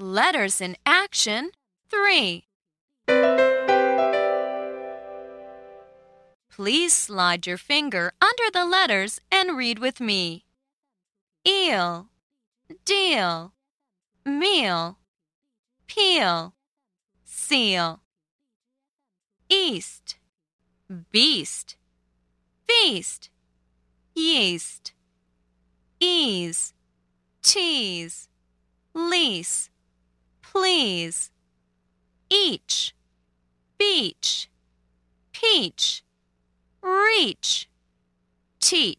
Letters in action 3. Please slide your finger under the letters and read with me. Eel, deal, meal, peel, seal. East, beast, feast, yeast, ease, tease, lease, please, each, beach, peach, reach, teach.